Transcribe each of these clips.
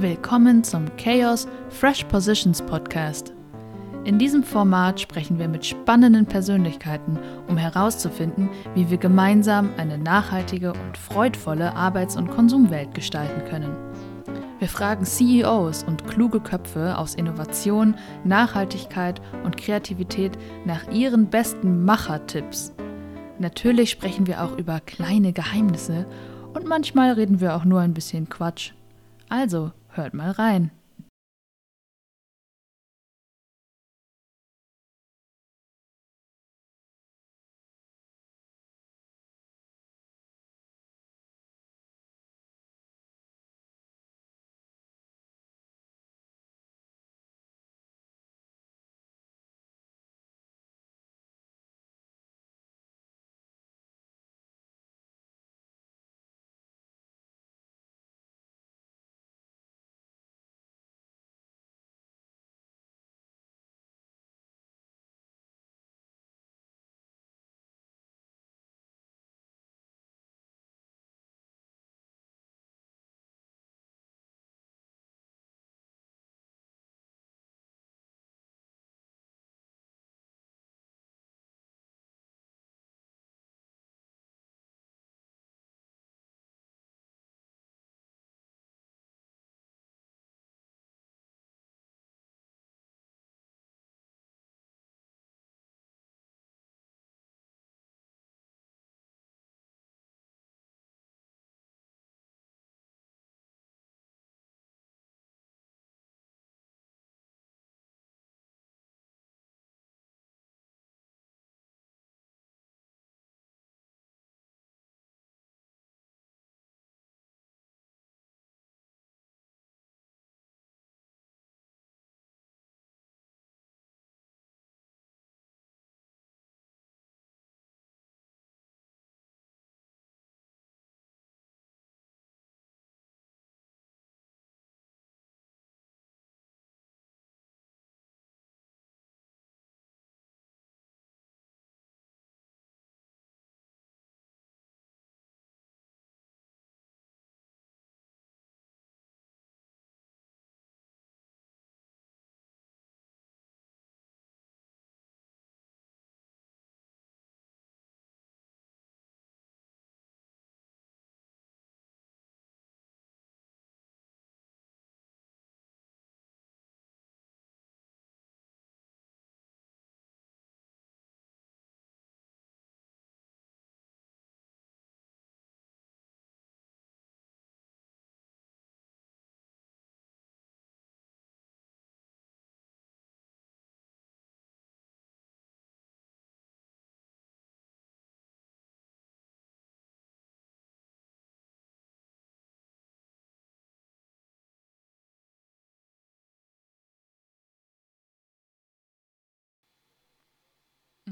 Willkommen zum Chaos Fresh Positions Podcast. In diesem Format sprechen wir mit spannenden Persönlichkeiten, um herauszufinden, wie wir gemeinsam eine nachhaltige und freudvolle Arbeits- und Konsumwelt gestalten können. Wir fragen CEOs und kluge Köpfe aus Innovation, Nachhaltigkeit und Kreativität nach ihren besten Machertipps. Natürlich sprechen wir auch über kleine Geheimnisse und manchmal reden wir auch nur ein bisschen Quatsch. Also, hört mal rein.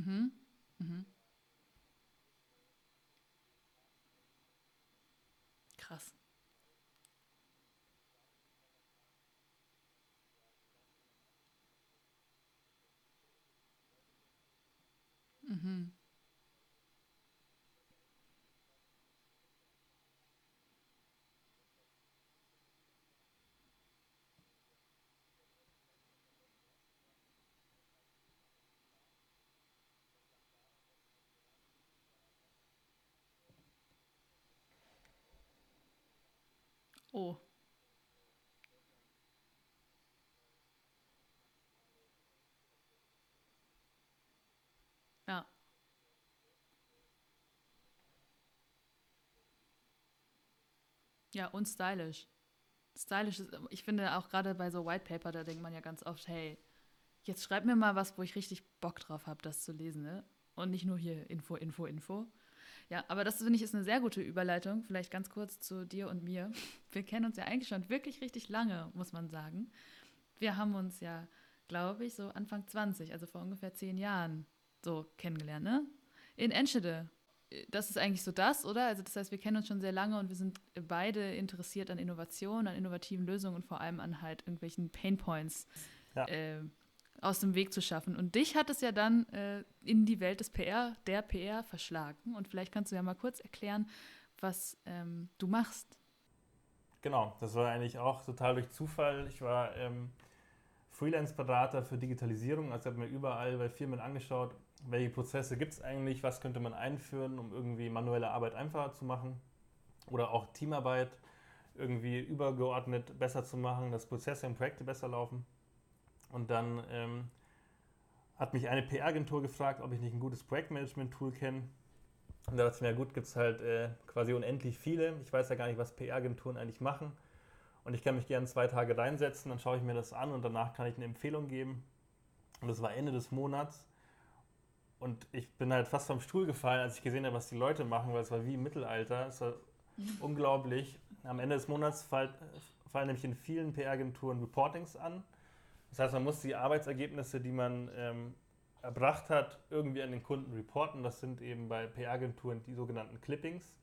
Mhm. Mhm. Krass. Mhm. Oh. Ja. Ja, und stylisch. Stylisch ist, ich finde auch gerade bei so White Paper, da denkt man ja ganz oft, hey, jetzt schreib mir mal was, wo ich richtig Bock drauf habe, das zu lesen, ne? Und nicht nur hier Info, Info, Info. Ja, aber das finde ich ist eine sehr gute Überleitung. Vielleicht ganz kurz zu dir und mir. Wir kennen uns ja eigentlich schon wirklich richtig lange, muss man sagen. Wir haben uns ja, glaube ich, so Anfang 20, also vor ungefähr zehn Jahren, so kennengelernt, ne? In Enschede. Das ist eigentlich so das, oder? Also das heißt, wir kennen uns schon sehr lange und wir sind beide interessiert an Innovation, an innovativen Lösungen und vor allem an halt irgendwelchen Painpoints. Ja. Äh, aus dem Weg zu schaffen. Und dich hat es ja dann äh, in die Welt des PR, der PR verschlagen. Und vielleicht kannst du ja mal kurz erklären, was ähm, du machst. Genau, das war eigentlich auch total durch Zufall. Ich war ähm, Freelance-Berater für Digitalisierung, also habe mir überall bei Firmen angeschaut, welche Prozesse gibt es eigentlich, was könnte man einführen, um irgendwie manuelle Arbeit einfacher zu machen oder auch Teamarbeit irgendwie übergeordnet besser zu machen, dass Prozesse und Projekte besser laufen. Und dann ähm, hat mich eine PR-Agentur gefragt, ob ich nicht ein gutes Projektmanagement-Tool kenne. Und da dachte ich mir, gut, gibt es halt äh, quasi unendlich viele. Ich weiß ja gar nicht, was PR-Agenturen eigentlich machen. Und ich kann mich gerne zwei Tage reinsetzen, dann schaue ich mir das an und danach kann ich eine Empfehlung geben. Und das war Ende des Monats. Und ich bin halt fast vom Stuhl gefallen, als ich gesehen habe, was die Leute machen, weil es war wie im Mittelalter. Es war unglaublich. Am Ende des Monats fallen, fallen nämlich in vielen PR-Agenturen Reportings an. Das heißt, man muss die Arbeitsergebnisse, die man ähm, erbracht hat, irgendwie an den Kunden reporten. Das sind eben bei PR-Agenturen die sogenannten Clippings.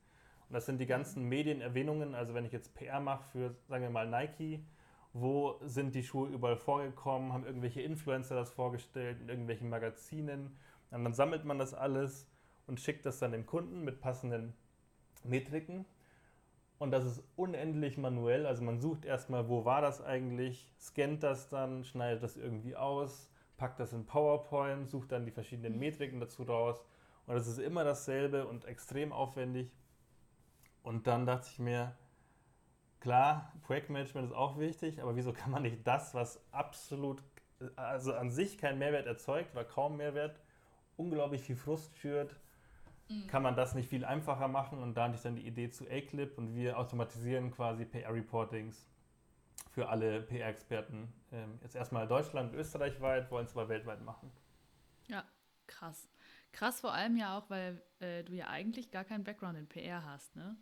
Und das sind die ganzen Medienerwähnungen. Also wenn ich jetzt PR mache für, sagen wir mal, Nike, wo sind die Schuhe überall vorgekommen, haben irgendwelche Influencer das vorgestellt in irgendwelchen Magazinen. Und dann sammelt man das alles und schickt das dann dem Kunden mit passenden Metriken. Und das ist unendlich manuell. Also man sucht erstmal, wo war das eigentlich, scannt das dann, schneidet das irgendwie aus, packt das in PowerPoint, sucht dann die verschiedenen Metriken dazu raus. Und das ist immer dasselbe und extrem aufwendig. Und dann dachte ich mir, klar, Projektmanagement ist auch wichtig, aber wieso kann man nicht das, was absolut, also an sich keinen Mehrwert erzeugt oder kaum Mehrwert, unglaublich viel Frust führt, mhm. kann man das nicht viel einfacher machen? Und da hatte ich dann die Idee zu A-Clip und wir automatisieren quasi PR-Reportings für alle PR-Experten. Ähm, jetzt erstmal Deutschland, österreichweit, wollen es aber weltweit machen. Ja, krass. Krass vor allem ja auch, weil äh, du ja eigentlich gar keinen Background in PR hast, ne?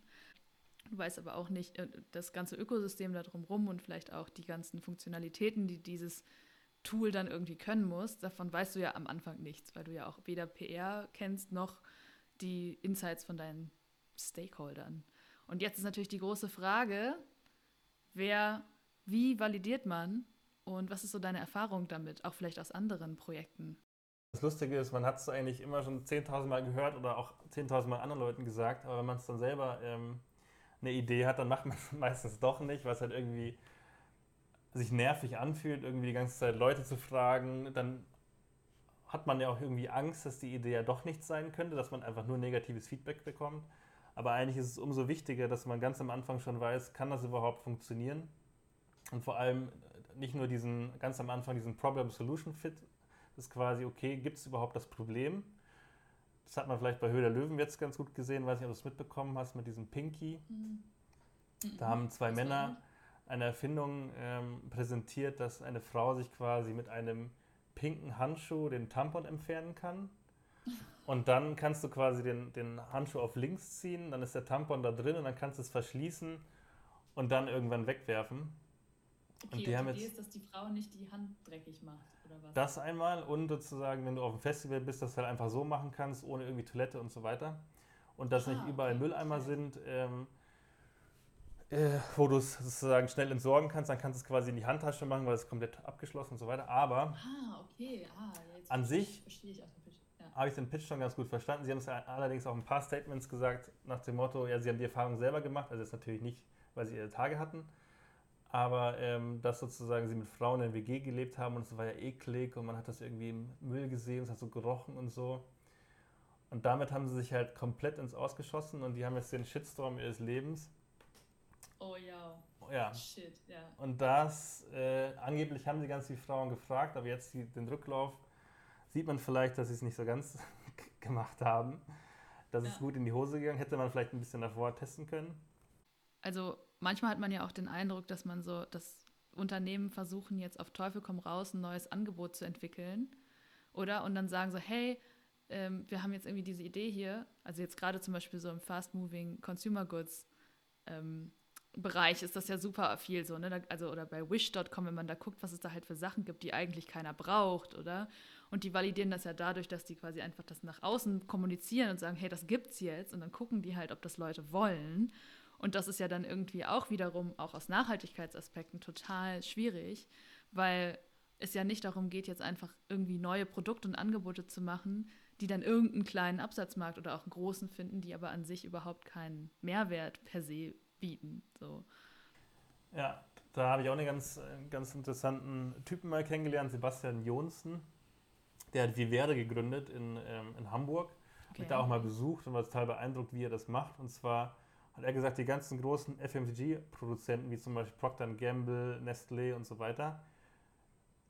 Du weißt aber auch nicht äh, das ganze Ökosystem da drumherum und vielleicht auch die ganzen Funktionalitäten, die dieses Tool dann irgendwie können muss. Davon weißt du ja am Anfang nichts, weil du ja auch weder PR kennst noch die Insights von deinen Stakeholdern. Und jetzt ist natürlich die große Frage, wer, wie validiert man und was ist so deine Erfahrung damit, auch vielleicht aus anderen Projekten? Das Lustige ist, man hat es eigentlich immer schon 10.000 Mal gehört oder auch 10.000 Mal anderen Leuten gesagt, aber wenn man es dann selber ähm, eine Idee hat, dann macht man es meistens doch nicht, es halt irgendwie sich nervig anfühlt, irgendwie die ganze Zeit Leute zu fragen. Dann hat man ja auch irgendwie Angst, dass die Idee ja doch nichts sein könnte, dass man einfach nur negatives Feedback bekommt. Aber eigentlich ist es umso wichtiger, dass man ganz am Anfang schon weiß, kann das überhaupt funktionieren? Und vor allem nicht nur diesen, ganz am Anfang diesen Problem-Solution-Fit, das ist quasi, okay, gibt es überhaupt das Problem? Das hat man vielleicht bei Höhe der Löwen jetzt ganz gut gesehen, weiß nicht, ob du es mitbekommen hast, mit diesem Pinky. Mhm. Da haben zwei das Männer eine Erfindung ähm, präsentiert, dass eine Frau sich quasi mit einem pinken Handschuh den Tampon entfernen kann. Und dann kannst du quasi den, den Handschuh auf links ziehen, dann ist der Tampon da drin und dann kannst du es verschließen und dann irgendwann wegwerfen. Okay, und die, und die Idee ist, dass die Frau nicht die Hand dreckig macht, oder was? Das einmal und sozusagen, wenn du auf dem Festival bist, dass du halt einfach so machen kannst, ohne irgendwie Toilette und so weiter. Und dass ah, nicht überall okay. Mülleimer okay. sind, ähm, äh, wo du es sozusagen schnell entsorgen kannst, dann kannst du es quasi in die Handtasche machen, weil es komplett abgeschlossen und so weiter. Aber ah, okay. ah, an sich ja. habe ich den Pitch schon ganz gut verstanden. Sie haben es allerdings auch ein paar Statements gesagt nach dem Motto, ja, sie haben die Erfahrung selber gemacht, also jetzt natürlich nicht, weil sie ihre Tage hatten, aber ähm, dass sozusagen sie mit Frauen in der WG gelebt haben und es war ja eklig und man hat das irgendwie im Müll gesehen, es hat so gerochen und so. Und damit haben sie sich halt komplett ins Ausgeschossen und die haben jetzt den Shitstorm ihres Lebens Oh ja. Ja. Shit, ja. Und das, äh, angeblich haben sie ganz viele Frauen gefragt, aber jetzt die, den Rücklauf sieht man vielleicht, dass sie es nicht so ganz gemacht haben. Das ja. ist gut in die Hose gegangen. Hätte man vielleicht ein bisschen davor testen können. Also manchmal hat man ja auch den Eindruck, dass man so, dass Unternehmen versuchen jetzt auf Teufel komm raus ein neues Angebot zu entwickeln, oder? Und dann sagen so, hey, ähm, wir haben jetzt irgendwie diese Idee hier, also jetzt gerade zum Beispiel so im Fast-Moving Consumer Goods ähm, Bereich ist das ja super viel so, ne? Also oder bei wish.com, wenn man da guckt, was es da halt für Sachen gibt, die eigentlich keiner braucht, oder? Und die validieren das ja dadurch, dass die quasi einfach das nach außen kommunizieren und sagen, hey, das gibt's jetzt und dann gucken die halt, ob das Leute wollen. Und das ist ja dann irgendwie auch wiederum auch aus Nachhaltigkeitsaspekten total schwierig, weil es ja nicht darum geht, jetzt einfach irgendwie neue Produkte und Angebote zu machen, die dann irgendeinen kleinen Absatzmarkt oder auch einen großen finden, die aber an sich überhaupt keinen Mehrwert per se bieten. So. Ja, da habe ich auch einen ganz, ganz interessanten Typen mal kennengelernt, Sebastian Jonsen. Der hat Vivere gegründet in, ähm, in Hamburg. Okay. Ich da auch mal besucht und war total beeindruckt, wie er das macht. Und zwar hat er gesagt, die ganzen großen FMCG-Produzenten, wie zum Beispiel Procter Gamble, Nestlé und so weiter,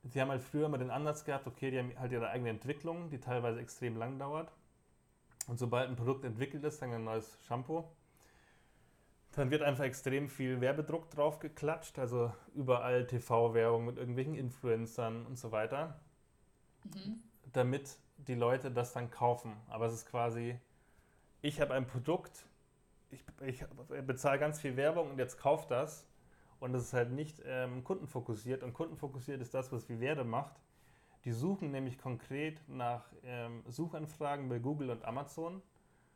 sie haben halt früher immer den Ansatz gehabt, okay, die haben halt ihre eigene Entwicklung, die teilweise extrem lang dauert. Und sobald ein Produkt entwickelt ist, dann ein neues Shampoo, dann wird einfach extrem viel Werbedruck drauf geklatscht, also überall TV-Werbung mit irgendwelchen Influencern und so weiter, mhm. damit die Leute das dann kaufen. Aber es ist quasi, ich habe ein Produkt, ich, ich bezahle ganz viel Werbung und jetzt kauft das. Und es ist halt nicht ähm, kundenfokussiert. Und kundenfokussiert ist das, was Viverde macht. Die suchen nämlich konkret nach ähm, Suchanfragen bei Google und Amazon,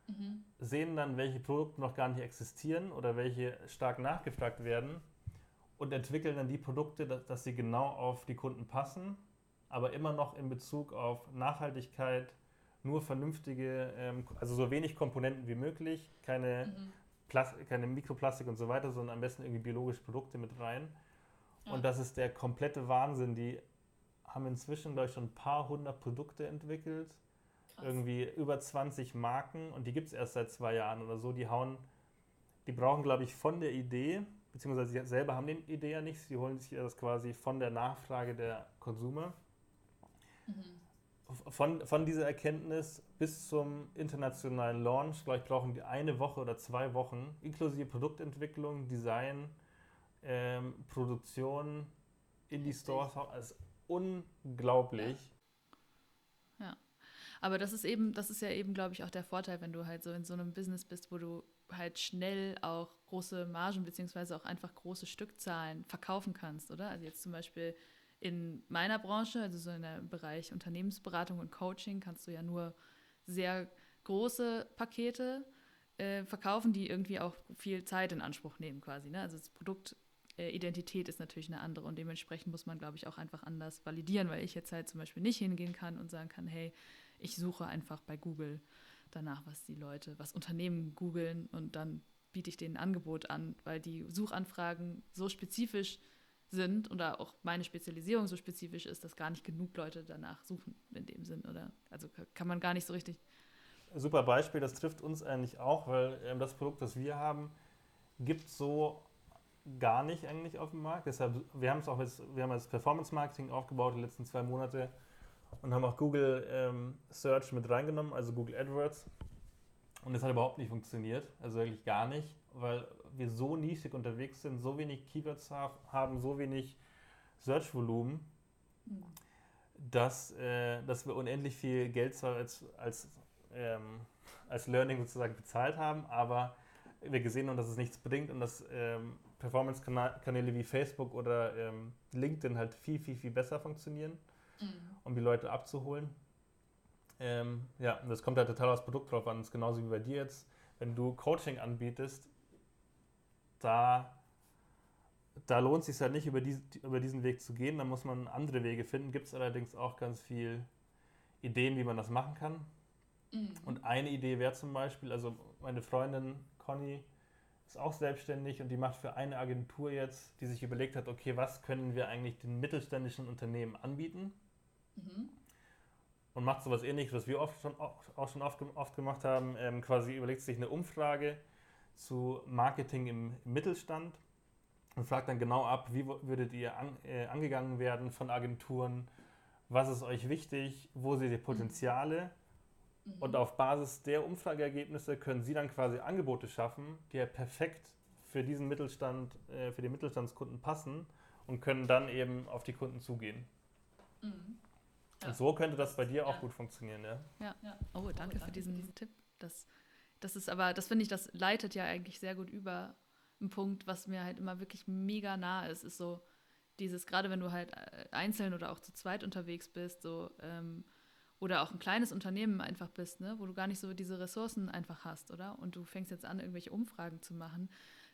mhm. sehen dann, welche Produkte noch gar nicht existieren oder welche stark nachgefragt werden und entwickeln dann die Produkte, dass, dass sie genau auf die Kunden passen, aber immer noch in Bezug auf Nachhaltigkeit, nur vernünftige, ähm, also so wenig Komponenten wie möglich, keine, mhm. keine Mikroplastik und so weiter, sondern am besten irgendwie biologische Produkte mit rein. Ja. Und das ist der komplette Wahnsinn. Die haben inzwischen, glaube ich, schon ein paar hundert Produkte entwickelt. Krass. Irgendwie über 20 Marken und die gibt es erst seit zwei Jahren oder so. Die hauen, die brauchen, glaube ich, von der Idee, beziehungsweise sie selber haben die Idee ja nicht, sie holen sich das quasi von der Nachfrage der Konsumer. Mhm von, von dieser Erkenntnis bis zum internationalen Launch, glaube ich, brauchen die eine Woche oder zwei Wochen, inklusive Produktentwicklung, Design, ähm, Produktion in die Stores. Das ist unglaublich. Ja. Aber das ist eben, das ist ja eben, glaube ich, auch der Vorteil, wenn du halt so in so einem Business bist, wo du halt schnell auch große Margen beziehungsweise auch einfach große Stückzahlen verkaufen kannst, oder? Also jetzt zum Beispiel in meiner Branche, also so in der Bereich Unternehmensberatung und Coaching, kannst du ja nur sehr große Pakete äh, verkaufen, die irgendwie auch viel Zeit in Anspruch nehmen quasi. Ne? Also das Produktidentität äh, ist natürlich eine andere und dementsprechend muss man, glaube ich, auch einfach anders validieren, weil ich jetzt halt zum Beispiel nicht hingehen kann und sagen kann, hey, ich suche einfach bei Google danach, was die Leute, was Unternehmen googeln und dann biete ich denen ein Angebot an, weil die Suchanfragen so spezifisch sind, oder auch meine Spezialisierung so spezifisch ist, dass gar nicht genug Leute danach suchen in dem Sinn, oder? Also kann man gar nicht so richtig. Super Beispiel, das trifft uns eigentlich auch, weil ähm, das Produkt, das wir haben, gibt so gar nicht eigentlich auf dem Markt. Deshalb, wir haben es auch jetzt, wir haben jetzt Performance Marketing aufgebaut die letzten zwei Monate und haben auch Google ähm, Search mit reingenommen, also Google AdWords. Und das hat überhaupt nicht funktioniert, also wirklich gar nicht, weil wir so nischig unterwegs sind, so wenig Keywords haben, so wenig Search-Volumen, mhm. dass, äh, dass wir unendlich viel Geld zwar als, als, ähm, als Learning sozusagen bezahlt haben, aber wir gesehen haben, dass es nichts bringt und dass ähm, Performance-Kanäle wie Facebook oder ähm, LinkedIn halt viel, viel, viel besser funktionieren, mhm. um die Leute abzuholen. Ähm, ja, und das kommt halt total aufs Produkt drauf an. Das ist genauso wie bei dir jetzt. Wenn du Coaching anbietest, da, da lohnt es sich halt nicht, über, dies, über diesen Weg zu gehen. Da muss man andere Wege finden. Gibt es allerdings auch ganz viele Ideen, wie man das machen kann. Mhm. Und eine Idee wäre zum Beispiel, also meine Freundin Conny ist auch selbstständig und die macht für eine Agentur jetzt, die sich überlegt hat, okay, was können wir eigentlich den mittelständischen Unternehmen anbieten? Mhm. Und macht sowas ähnliches, was wir oft schon, auch schon oft, oft gemacht haben, ähm, quasi überlegt sich eine Umfrage, zu Marketing im Mittelstand und fragt dann genau ab, wie würdet ihr an, äh, angegangen werden von Agenturen, was ist euch wichtig, wo seht ihr Potenziale mhm. und auf Basis der Umfrageergebnisse können Sie dann quasi Angebote schaffen, die ja perfekt für diesen Mittelstand, äh, für die Mittelstandskunden passen und können dann eben auf die Kunden zugehen. Mhm. Ja. Und so könnte das bei dir auch ja. gut funktionieren, ja? Ja, ja. Oh, danke für diesen Tipp. Das das ist aber, das finde ich, das leitet ja eigentlich sehr gut über einen Punkt, was mir halt immer wirklich mega nah ist, ist so dieses, gerade wenn du halt äh, einzeln oder auch zu zweit unterwegs bist, so, ähm, oder auch ein kleines Unternehmen einfach bist, ne, wo du gar nicht so diese Ressourcen einfach hast, oder? Und du fängst jetzt an, irgendwelche Umfragen zu machen.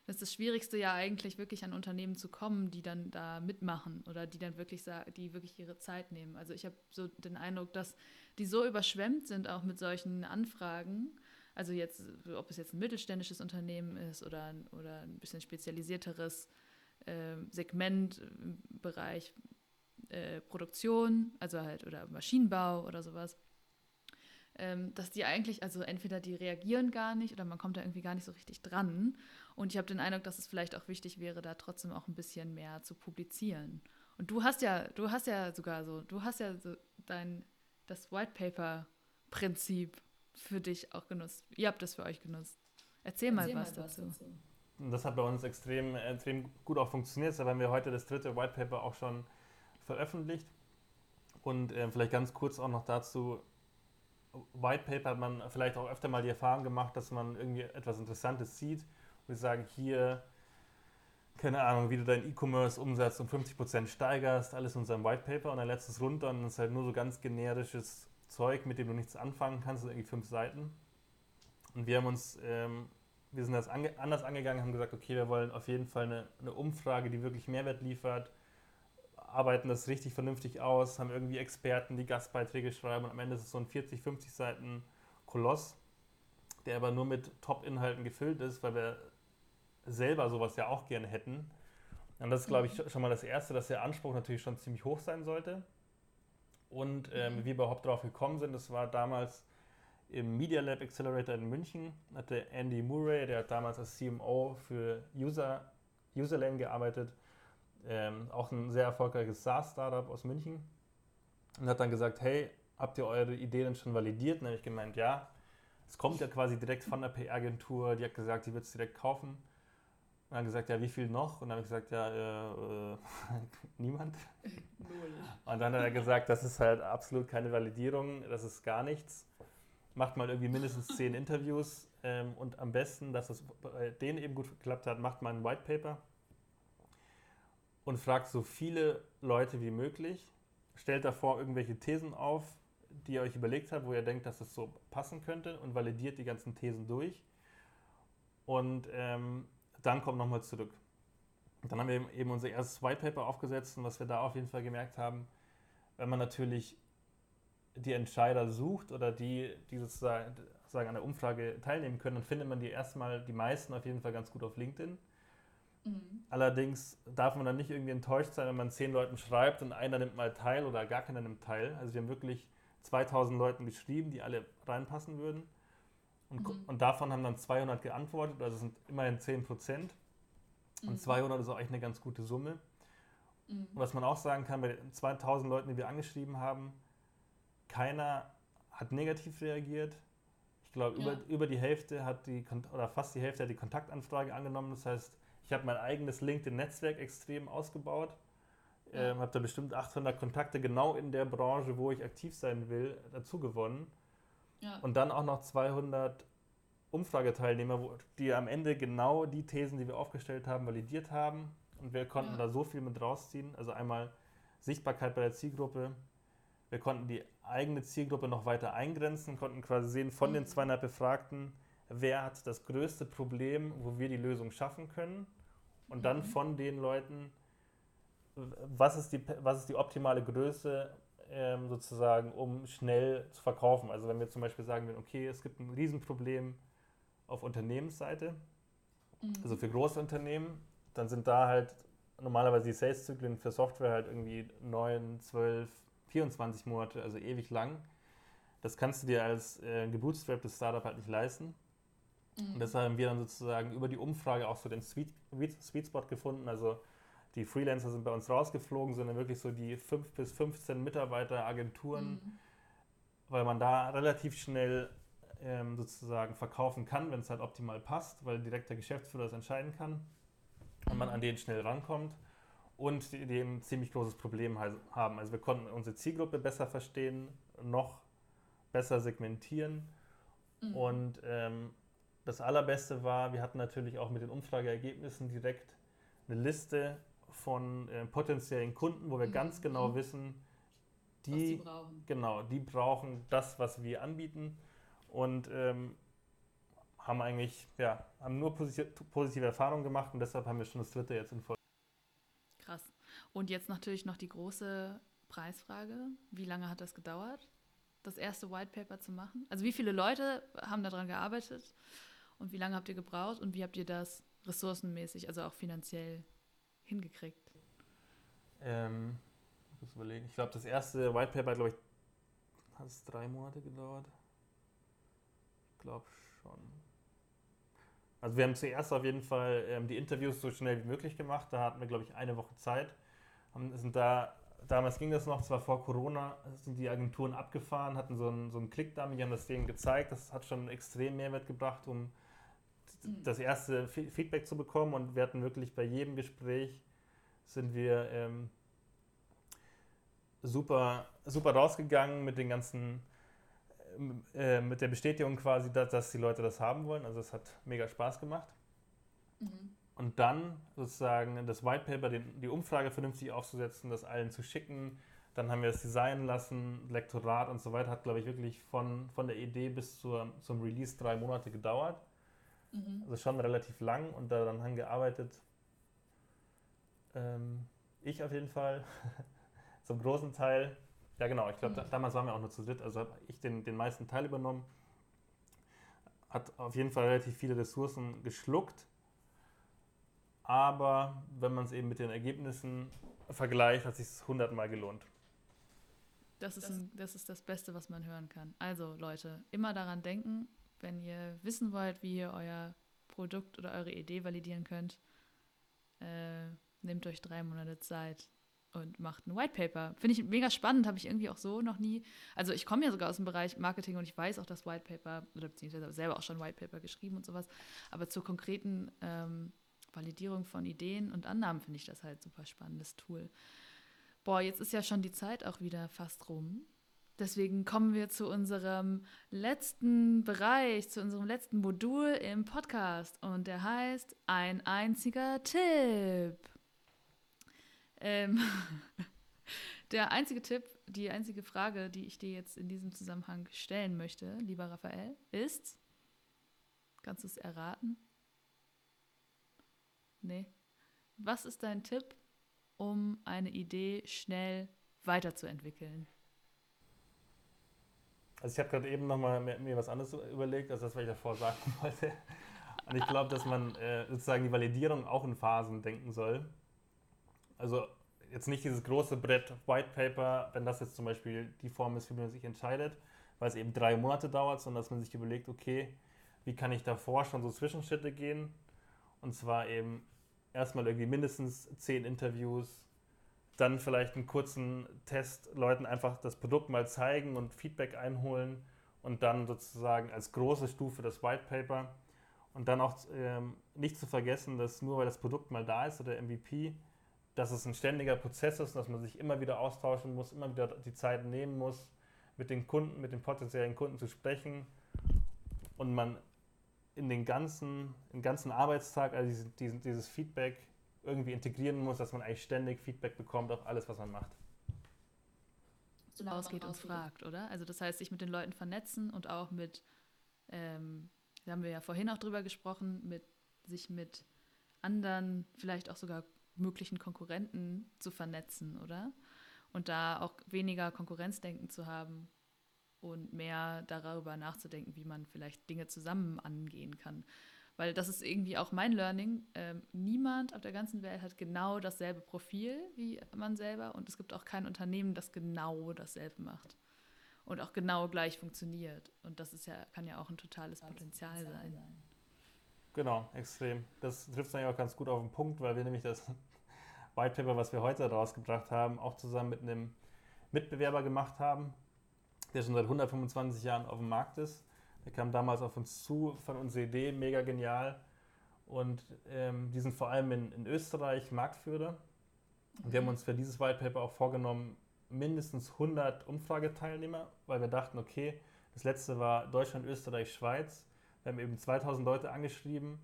Das ist das Schwierigste ja eigentlich, wirklich an Unternehmen zu kommen, die dann da mitmachen oder die dann wirklich die wirklich ihre Zeit nehmen. Also ich habe so den Eindruck, dass die so überschwemmt sind auch mit solchen Anfragen, also jetzt, ob es jetzt ein mittelständisches Unternehmen ist oder, oder ein bisschen spezialisierteres äh, Segment im Bereich äh, Produktion, also halt oder Maschinenbau oder sowas, ähm, dass die eigentlich, also entweder die reagieren gar nicht oder man kommt da irgendwie gar nicht so richtig dran. Und ich habe den Eindruck, dass es vielleicht auch wichtig wäre, da trotzdem auch ein bisschen mehr zu publizieren. Und du hast ja, du hast ja sogar so, du hast ja so dein, das White Paper Prinzip für dich auch genutzt. Ihr habt das für euch genutzt. Erzähl, Erzähl mal, was, mal dazu. dazu. Das hat bei uns extrem, extrem gut auch funktioniert. Deshalb haben wir heute das dritte White Paper auch schon veröffentlicht. Und äh, vielleicht ganz kurz auch noch dazu, White Paper hat man vielleicht auch öfter mal die Erfahrung gemacht, dass man irgendwie etwas Interessantes sieht wir sagen, hier, keine Ahnung, wie du deinen E-Commerce-Umsatz um 50% steigerst, alles in unserem White Paper und dann lässt es runter und es ist halt nur so ganz generisches Zeug, mit dem du nichts anfangen kannst, irgendwie fünf Seiten. Und wir haben uns, ähm, wir sind das ange anders angegangen, haben gesagt, okay, wir wollen auf jeden Fall eine, eine Umfrage, die wirklich Mehrwert liefert, arbeiten das richtig vernünftig aus, haben irgendwie Experten, die Gastbeiträge schreiben und am Ende ist es so ein 40, 50 Seiten Koloss, der aber nur mit Top-Inhalten gefüllt ist, weil wir selber sowas ja auch gerne hätten. Und das ist, glaube ich, mhm. schon mal das Erste, dass der Anspruch natürlich schon ziemlich hoch sein sollte. Und ähm, mhm. wie wir überhaupt darauf gekommen sind, das war damals im Media Lab Accelerator in München, hatte Andy Murray, der hat damals als CMO für User, Userlane gearbeitet, ähm, auch ein sehr erfolgreiches SaaS-Startup aus München und hat dann gesagt, hey, habt ihr eure Ideen schon validiert? Und dann habe ich gemeint, ja. Es kommt ja quasi direkt von der PR-Agentur, die hat gesagt, die wird es direkt kaufen. Und dann gesagt, ja, wie viel noch? Und dann habe ich gesagt, ja, äh, äh, niemand. Und dann hat er gesagt, das ist halt absolut keine Validierung, das ist gar nichts. Macht mal irgendwie mindestens zehn Interviews ähm, und am besten, dass es bei denen eben gut geklappt hat, macht mal ein White Paper und fragt so viele Leute wie möglich, stellt davor irgendwelche Thesen auf, die ihr euch überlegt habt, wo ihr denkt, dass das so passen könnte und validiert die ganzen Thesen durch. Und ähm, dann kommt nochmal zurück. dann haben wir eben unser erstes White Paper aufgesetzt und was wir da auf jeden Fall gemerkt haben, wenn man natürlich die Entscheider sucht oder die, die sozusagen an der Umfrage teilnehmen können, dann findet man die erstmal, die meisten auf jeden Fall ganz gut auf LinkedIn. Mhm. Allerdings darf man dann nicht irgendwie enttäuscht sein, wenn man zehn Leuten schreibt und einer nimmt mal teil oder gar keiner nimmt teil. Also wir haben wirklich 2000 Leuten geschrieben, die alle reinpassen würden. Und, mhm. und davon haben dann 200 geantwortet, also sind immerhin 10 Prozent. Mhm. Und 200 ist auch echt eine ganz gute Summe. Mhm. Und was man auch sagen kann, bei den 2000 Leuten, die wir angeschrieben haben, keiner hat negativ reagiert. Ich glaube, ja. über, über die Hälfte hat die, oder fast die Hälfte hat die Kontaktanfrage angenommen. Das heißt, ich habe mein eigenes LinkedIn-Netzwerk extrem ausgebaut. Ähm, habe da bestimmt 800 Kontakte genau in der Branche, wo ich aktiv sein will, dazu gewonnen. Ja. Und dann auch noch 200 Umfrageteilnehmer, wo, die am Ende genau die Thesen, die wir aufgestellt haben, validiert haben. Und wir konnten ja. da so viel mit rausziehen. Also einmal Sichtbarkeit bei der Zielgruppe. Wir konnten die eigene Zielgruppe noch weiter eingrenzen, konnten quasi sehen von mhm. den 200 Befragten, wer hat das größte Problem, wo wir die Lösung schaffen können. Und dann mhm. von den Leuten, was ist die, was ist die optimale Größe ähm, sozusagen, um schnell zu verkaufen. Also wenn wir zum Beispiel sagen okay, es gibt ein Riesenproblem auf Unternehmensseite, mhm. also für große Unternehmen, dann sind da halt normalerweise die Sales-Zyklen für Software halt irgendwie 9, 12, 24 Monate, also ewig lang. Das kannst du dir als äh, gebootstrapptes Startup halt nicht leisten. Mhm. Und deshalb haben wir dann sozusagen über die Umfrage auch so den Sweet, Sweet Spot gefunden. Also die Freelancer sind bei uns rausgeflogen, sondern wirklich so die 5 bis 15 Mitarbeiter Agenturen, mhm. weil man da relativ schnell ähm, sozusagen verkaufen kann, wenn es halt optimal passt, weil direkt der Geschäftsführer das entscheiden kann und man an den schnell rankommt und die, die ein ziemlich großes Problem haben. Also wir konnten unsere Zielgruppe besser verstehen, noch besser segmentieren mhm. und ähm, das Allerbeste war, wir hatten natürlich auch mit den Umfrageergebnissen direkt eine Liste von äh, potenziellen Kunden, wo wir mhm. ganz genau mhm. wissen, die, die genau, die brauchen das, was wir anbieten und ähm, haben eigentlich, ja, haben nur positive, positive Erfahrungen gemacht und deshalb haben wir schon das dritte jetzt in Folge. Krass. Und jetzt natürlich noch die große Preisfrage. Wie lange hat das gedauert, das erste White Paper zu machen? Also wie viele Leute haben daran gearbeitet? Und wie lange habt ihr gebraucht und wie habt ihr das ressourcenmäßig, also auch finanziell hingekriegt? Ähm, ich muss überlegen. Ich glaube, das erste White Paper, glaube ich, hat es drei Monate gedauert. Ich glaube schon. Also wir haben zuerst auf jeden Fall ähm, die Interviews so schnell wie möglich gemacht. Da hatten wir, glaube ich, eine Woche Zeit. Haben, sind da, damals ging das noch, zwar vor Corona, sind die Agenturen abgefahren, hatten so einen, so einen Click-Dummy, haben das denen gezeigt. Das hat schon extrem Mehrwert gebracht, um. Das erste Feedback zu bekommen. Und wir hatten wirklich bei jedem Gespräch sind wir ähm, super, super rausgegangen mit den ganzen äh, mit der Bestätigung quasi, dass, dass, die Leute das haben wollen. Also es hat mega Spaß gemacht. Mhm. Und dann sozusagen das White Paper, den, die Umfrage vernünftig aufzusetzen, das allen zu schicken. Dann haben wir es designen lassen, Lektorat und so weiter. Hat, glaube ich, wirklich von, von der Idee bis zur, zum Release drei Monate gedauert. Mhm. Also schon relativ lang und daran haben gearbeitet. Ähm, ich auf jeden Fall. Zum großen Teil ja, genau. Ich glaube, mhm. da, damals waren wir auch nur zu dritt. Also habe ich den, den meisten Teil übernommen. Hat auf jeden Fall relativ viele Ressourcen geschluckt. Aber wenn man es eben mit den Ergebnissen vergleicht, hat es sich hundertmal gelohnt. Das ist, ein, das ist das Beste, was man hören kann. Also Leute, immer daran denken, wenn ihr wissen wollt, wie ihr euer Produkt oder eure Idee validieren könnt, äh, nehmt euch drei Monate Zeit und macht ein White Paper. Finde ich mega spannend, habe ich irgendwie auch so noch nie. Also ich komme ja sogar aus dem Bereich Marketing und ich weiß auch, dass White Paper, oder beziehungsweise selber auch schon White Paper geschrieben und sowas, aber zur konkreten ähm, Validierung von Ideen und Annahmen finde ich das halt super spannendes Tool. Boah, jetzt ist ja schon die Zeit auch wieder fast rum. Deswegen kommen wir zu unserem letzten Bereich, zu unserem letzten Modul im Podcast und der heißt Ein einziger Tipp. Ähm, der einzige Tipp, die einzige Frage, die ich dir jetzt in diesem Zusammenhang stellen möchte, lieber Raphael, ist, kannst du es erraten? Nee. Was ist dein Tipp, um eine Idee schnell weiterzuentwickeln? Also ich habe gerade eben nochmal mir, mir was anderes überlegt, als das, was ich davor sagen wollte. Und ich glaube, dass man äh, sozusagen die Validierung auch in Phasen denken soll also jetzt nicht dieses große Brett White Paper, wenn das jetzt zum Beispiel die Form ist, wie man sich entscheidet, weil es eben drei Monate dauert, sondern dass man sich überlegt, okay, wie kann ich davor schon so Zwischenschritte gehen? Und zwar eben erstmal irgendwie mindestens zehn Interviews, dann vielleicht einen kurzen Test, Leuten einfach das Produkt mal zeigen und Feedback einholen und dann sozusagen als große Stufe das White Paper. Und dann auch ähm, nicht zu vergessen, dass nur weil das Produkt mal da ist oder MVP, dass es ein ständiger Prozess ist, dass man sich immer wieder austauschen muss, immer wieder die Zeit nehmen muss, mit den Kunden, mit den potenziellen Kunden zu sprechen und man in den ganzen, den ganzen Arbeitstag, also diesen, diesen, dieses Feedback irgendwie integrieren muss, dass man eigentlich ständig Feedback bekommt auf alles, was man macht. So ausgeht und fragt, oder? Also das heißt, sich mit den Leuten vernetzen und auch mit, ähm, da haben wir ja vorhin auch drüber gesprochen, mit sich mit anderen, vielleicht auch sogar möglichen Konkurrenten zu vernetzen, oder? Und da auch weniger Konkurrenzdenken zu haben und mehr darüber nachzudenken, wie man vielleicht Dinge zusammen angehen kann. Weil das ist irgendwie auch mein Learning. Ähm, niemand auf der ganzen Welt hat genau dasselbe Profil wie man selber und es gibt auch kein Unternehmen, das genau dasselbe macht und auch genau gleich funktioniert. Und das ist ja, kann ja auch ein totales Potenzial sein. Genau, extrem. Das trifft es eigentlich auch ganz gut auf den Punkt, weil wir nämlich das White Paper, was wir heute rausgebracht haben, auch zusammen mit einem Mitbewerber gemacht haben, der schon seit 125 Jahren auf dem Markt ist. Der kam damals auf uns zu, fand unsere Idee mega genial und ähm, die sind vor allem in, in Österreich Marktführer. Und wir haben uns für dieses White Paper auch vorgenommen, mindestens 100 Umfrageteilnehmer, weil wir dachten, okay, das letzte war Deutschland, Österreich, Schweiz. Wir haben eben 2000 Leute angeschrieben,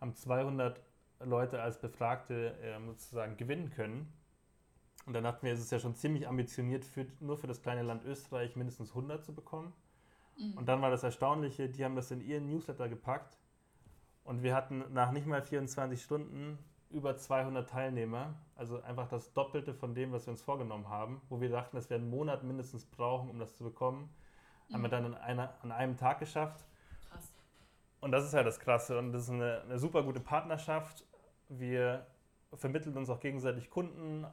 haben 200 Leute als Befragte äh, sozusagen gewinnen können. Und dann dachten wir, es ist ja schon ziemlich ambitioniert, für, nur für das kleine Land Österreich mindestens 100 zu bekommen. Mhm. Und dann war das Erstaunliche, die haben das in ihren Newsletter gepackt. Und wir hatten nach nicht mal 24 Stunden über 200 Teilnehmer, also einfach das Doppelte von dem, was wir uns vorgenommen haben, wo wir dachten, dass wir einen Monat mindestens brauchen, um das zu bekommen. Mhm. Haben wir dann in einer, an einem Tag geschafft. Und das ist halt das Krasse und das ist eine, eine super gute Partnerschaft. Wir vermitteln uns auch gegenseitig Kunden,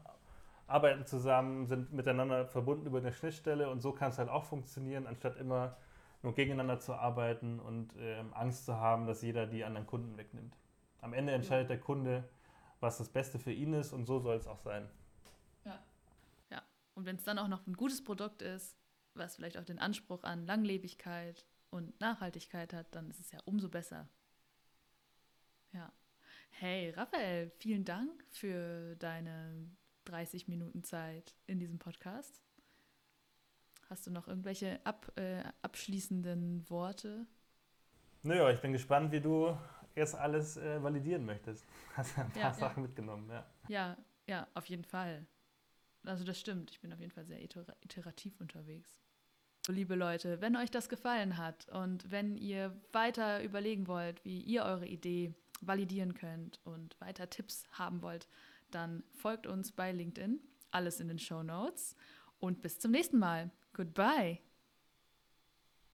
arbeiten zusammen, sind miteinander verbunden über eine Schnittstelle und so kann es halt auch funktionieren, anstatt immer nur gegeneinander zu arbeiten und ähm, Angst zu haben, dass jeder die anderen Kunden wegnimmt. Am Ende entscheidet ja. der Kunde, was das Beste für ihn ist und so soll es auch sein. Ja. Ja. Und wenn es dann auch noch ein gutes Produkt ist, was vielleicht auch den Anspruch an Langlebigkeit und Nachhaltigkeit hat, dann ist es ja umso besser. Ja. Hey, Raphael, vielen Dank für deine 30 Minuten Zeit in diesem Podcast. Hast du noch irgendwelche ab, äh, abschließenden Worte? Naja, ich bin gespannt, wie du jetzt alles äh, validieren möchtest. Hast ein paar ja, Sachen ja. mitgenommen, ja. Ja, ja, auf jeden Fall. Also das stimmt. Ich bin auf jeden Fall sehr iterativ unterwegs. So, liebe Leute, wenn euch das gefallen hat und wenn ihr weiter überlegen wollt, wie ihr eure Idee validieren könnt und weiter Tipps haben wollt, dann folgt uns bei LinkedIn. Alles in den Show Notes. Und bis zum nächsten Mal. Goodbye.